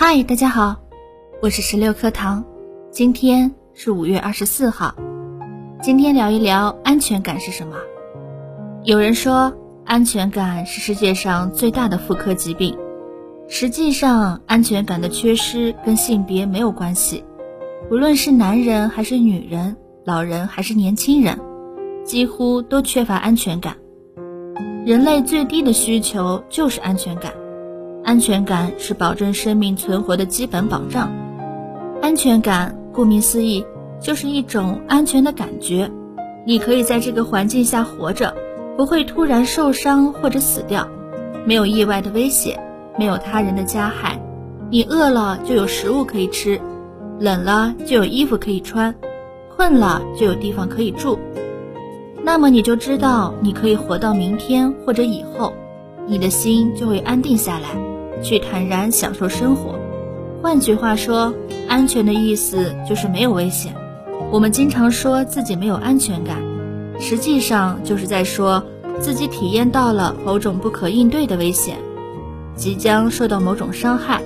嗨，大家好，我是十六课堂，今天是五月二十四号，今天聊一聊安全感是什么。有人说，安全感是世界上最大的妇科疾病。实际上，安全感的缺失跟性别没有关系，无论是男人还是女人，老人还是年轻人，几乎都缺乏安全感。人类最低的需求就是安全感。安全感是保证生命存活的基本保障。安全感顾名思义，就是一种安全的感觉。你可以在这个环境下活着，不会突然受伤或者死掉，没有意外的危险，没有他人的加害。你饿了就有食物可以吃，冷了就有衣服可以穿，困了就有地方可以住。那么你就知道你可以活到明天或者以后，你的心就会安定下来。去坦然享受生活。换句话说，安全的意思就是没有危险。我们经常说自己没有安全感，实际上就是在说自己体验到了某种不可应对的危险，即将受到某种伤害。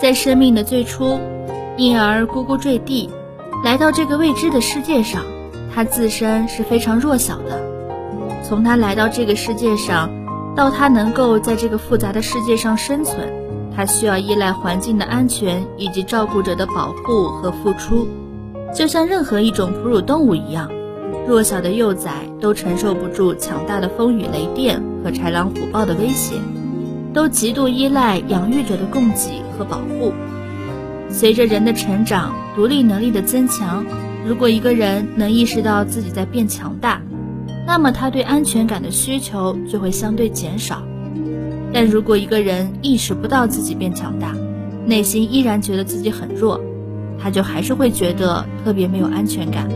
在生命的最初，婴儿咕咕坠地，来到这个未知的世界上，他自身是非常弱小的。从他来到这个世界上。到他能够在这个复杂的世界上生存，他需要依赖环境的安全以及照顾者的保护和付出，就像任何一种哺乳动物一样，弱小的幼崽都承受不住强大的风雨雷电和豺狼虎豹的威胁，都极度依赖养育者的供给和保护。随着人的成长，独立能力的增强，如果一个人能意识到自己在变强大。那么他对安全感的需求就会相对减少，但如果一个人意识不到自己变强大，内心依然觉得自己很弱，他就还是会觉得特别没有安全感。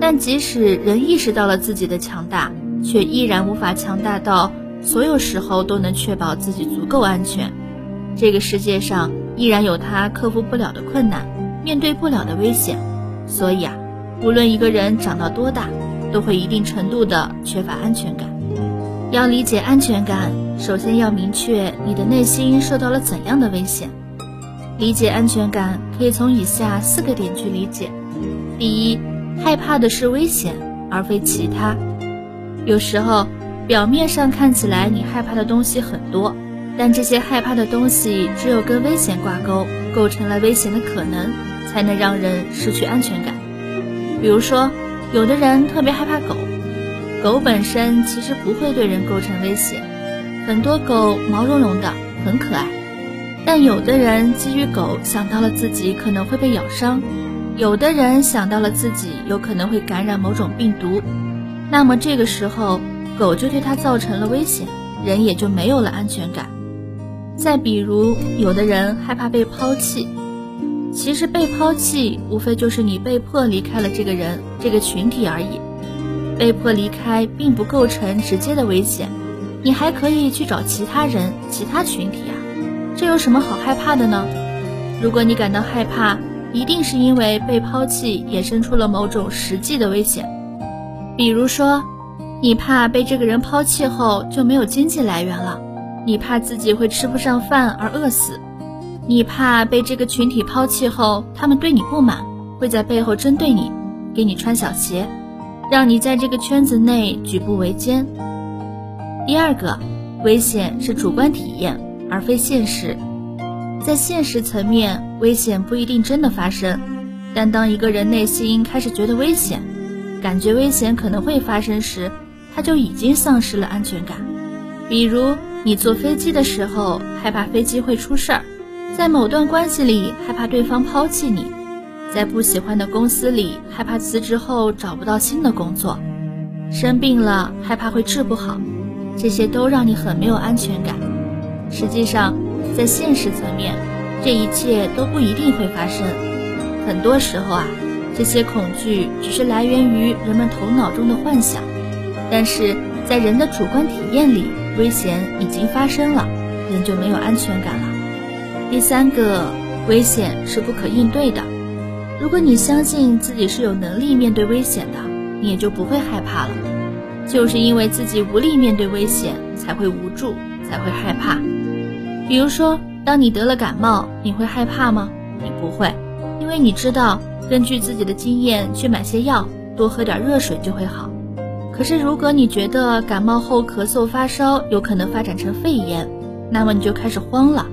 但即使人意识到了自己的强大，却依然无法强大到所有时候都能确保自己足够安全。这个世界上依然有他克服不了的困难，面对不了的危险。所以啊，无论一个人长到多大。都会一定程度的缺乏安全感。要理解安全感，首先要明确你的内心受到了怎样的危险。理解安全感可以从以下四个点去理解：第一，害怕的是危险，而非其他。有时候，表面上看起来你害怕的东西很多，但这些害怕的东西只有跟危险挂钩，构成了危险的可能，才能让人失去安全感。比如说。有的人特别害怕狗，狗本身其实不会对人构成威胁，很多狗毛茸茸的，很可爱。但有的人基于狗想到了自己可能会被咬伤，有的人想到了自己有可能会感染某种病毒，那么这个时候狗就对他造成了危险，人也就没有了安全感。再比如，有的人害怕被抛弃。其实被抛弃，无非就是你被迫离开了这个人、这个群体而已。被迫离开并不构成直接的危险，你还可以去找其他人、其他群体啊，这有什么好害怕的呢？如果你感到害怕，一定是因为被抛弃衍生出了某种实际的危险，比如说，你怕被这个人抛弃后就没有经济来源了，你怕自己会吃不上饭而饿死。你怕被这个群体抛弃后，他们对你不满，会在背后针对你，给你穿小鞋，让你在这个圈子内举步维艰。第二个，危险是主观体验，而非现实。在现实层面，危险不一定真的发生，但当一个人内心开始觉得危险，感觉危险可能会发生时，他就已经丧失了安全感。比如，你坐飞机的时候，害怕飞机会出事儿。在某段关系里，害怕对方抛弃你；在不喜欢的公司里，害怕辞职后找不到新的工作；生病了，害怕会治不好，这些都让你很没有安全感。实际上，在现实层面，这一切都不一定会发生。很多时候啊，这些恐惧只是来源于人们头脑中的幻想，但是在人的主观体验里，危险已经发生了，人就没有安全感了。第三个危险是不可应对的。如果你相信自己是有能力面对危险的，你也就不会害怕了。就是因为自己无力面对危险，才会无助，才会害怕。比如说，当你得了感冒，你会害怕吗？你不会，因为你知道根据自己的经验去买些药，多喝点热水就会好。可是如果你觉得感冒后咳嗽发烧有可能发展成肺炎，那么你就开始慌了，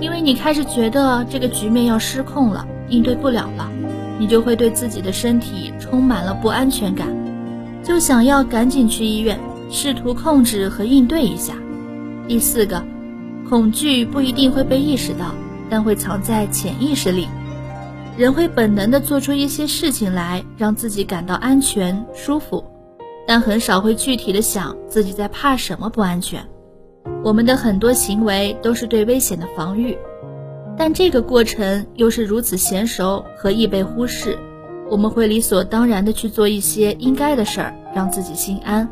因为你开始觉得这个局面要失控了，应对不了了，你就会对自己的身体充满了不安全感，就想要赶紧去医院，试图控制和应对一下。第四个，恐惧不一定会被意识到。但会藏在潜意识里，人会本能的做出一些事情来，让自己感到安全舒服，但很少会具体的想自己在怕什么不安全。我们的很多行为都是对危险的防御，但这个过程又是如此娴熟和易被忽视。我们会理所当然的去做一些应该的事儿，让自己心安。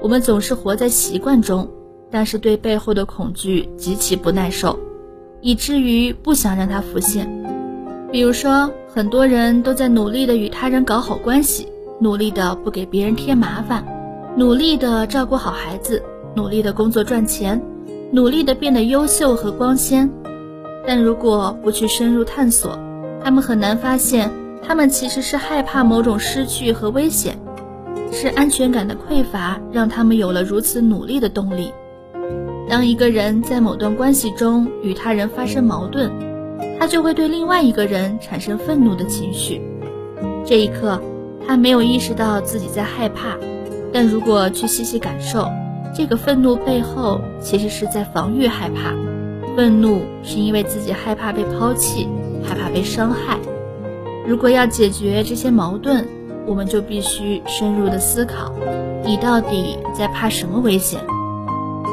我们总是活在习惯中，但是对背后的恐惧极其不耐受。以至于不想让它浮现。比如说，很多人都在努力的与他人搞好关系，努力的不给别人添麻烦，努力的照顾好孩子，努力的工作赚钱，努力的变得优秀和光鲜。但如果不去深入探索，他们很难发现，他们其实是害怕某种失去和危险，是安全感的匮乏让他们有了如此努力的动力。当一个人在某段关系中与他人发生矛盾，他就会对另外一个人产生愤怒的情绪。这一刻，他没有意识到自己在害怕，但如果去细细感受，这个愤怒背后其实是在防御害怕。愤怒是因为自己害怕被抛弃，害怕被伤害。如果要解决这些矛盾，我们就必须深入的思考：你到底在怕什么危险？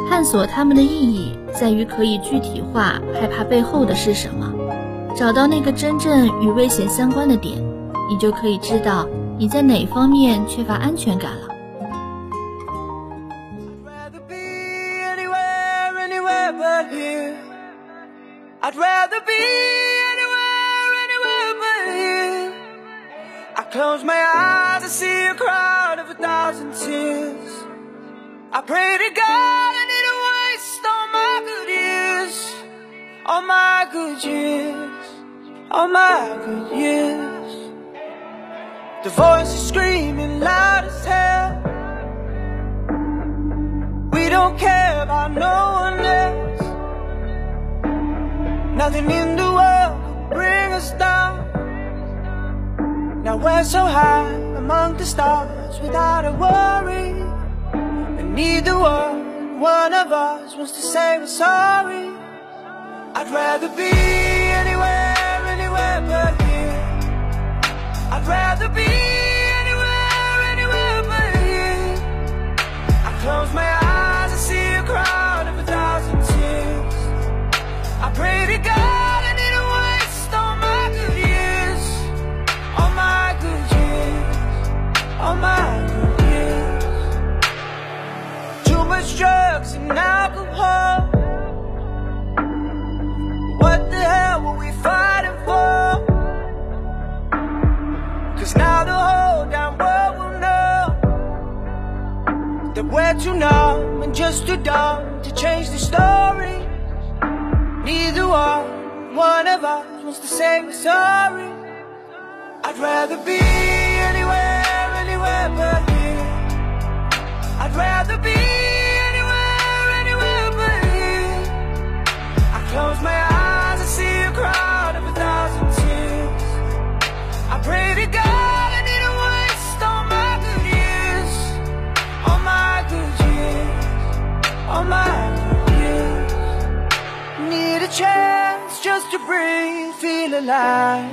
探索他们的意义，在于可以具体化害怕背后的是什么，找到那个真正与危险相关的点，你就可以知道你在哪方面缺乏安全感了。close my eyes, I see a crowd of a thousand tears. I pray to God I didn't waste all my good years, all my good years, all my good years. The voice is screaming loud as hell. We don't care about no one else. Nothing in the world could bring us down. Now we're so high among the stars without a worry. And neither one, one of us wants to say we're sorry. I'd rather be anywhere, anywhere but here. I'd rather be anywhere, anywhere but here. I close my eyes We're too numb and just too dumb to change the story. Neither one, one of us wants to say we're sorry. I'd rather be anywhere, anywhere but here. I'd rather be breathe, feel alive.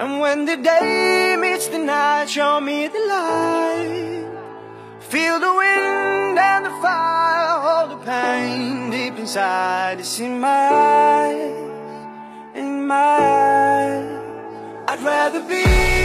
And when the day meets the night, show me the light. Feel the wind and the fire, hold the pain deep inside. It's in my eyes, in my eyes. I'd rather be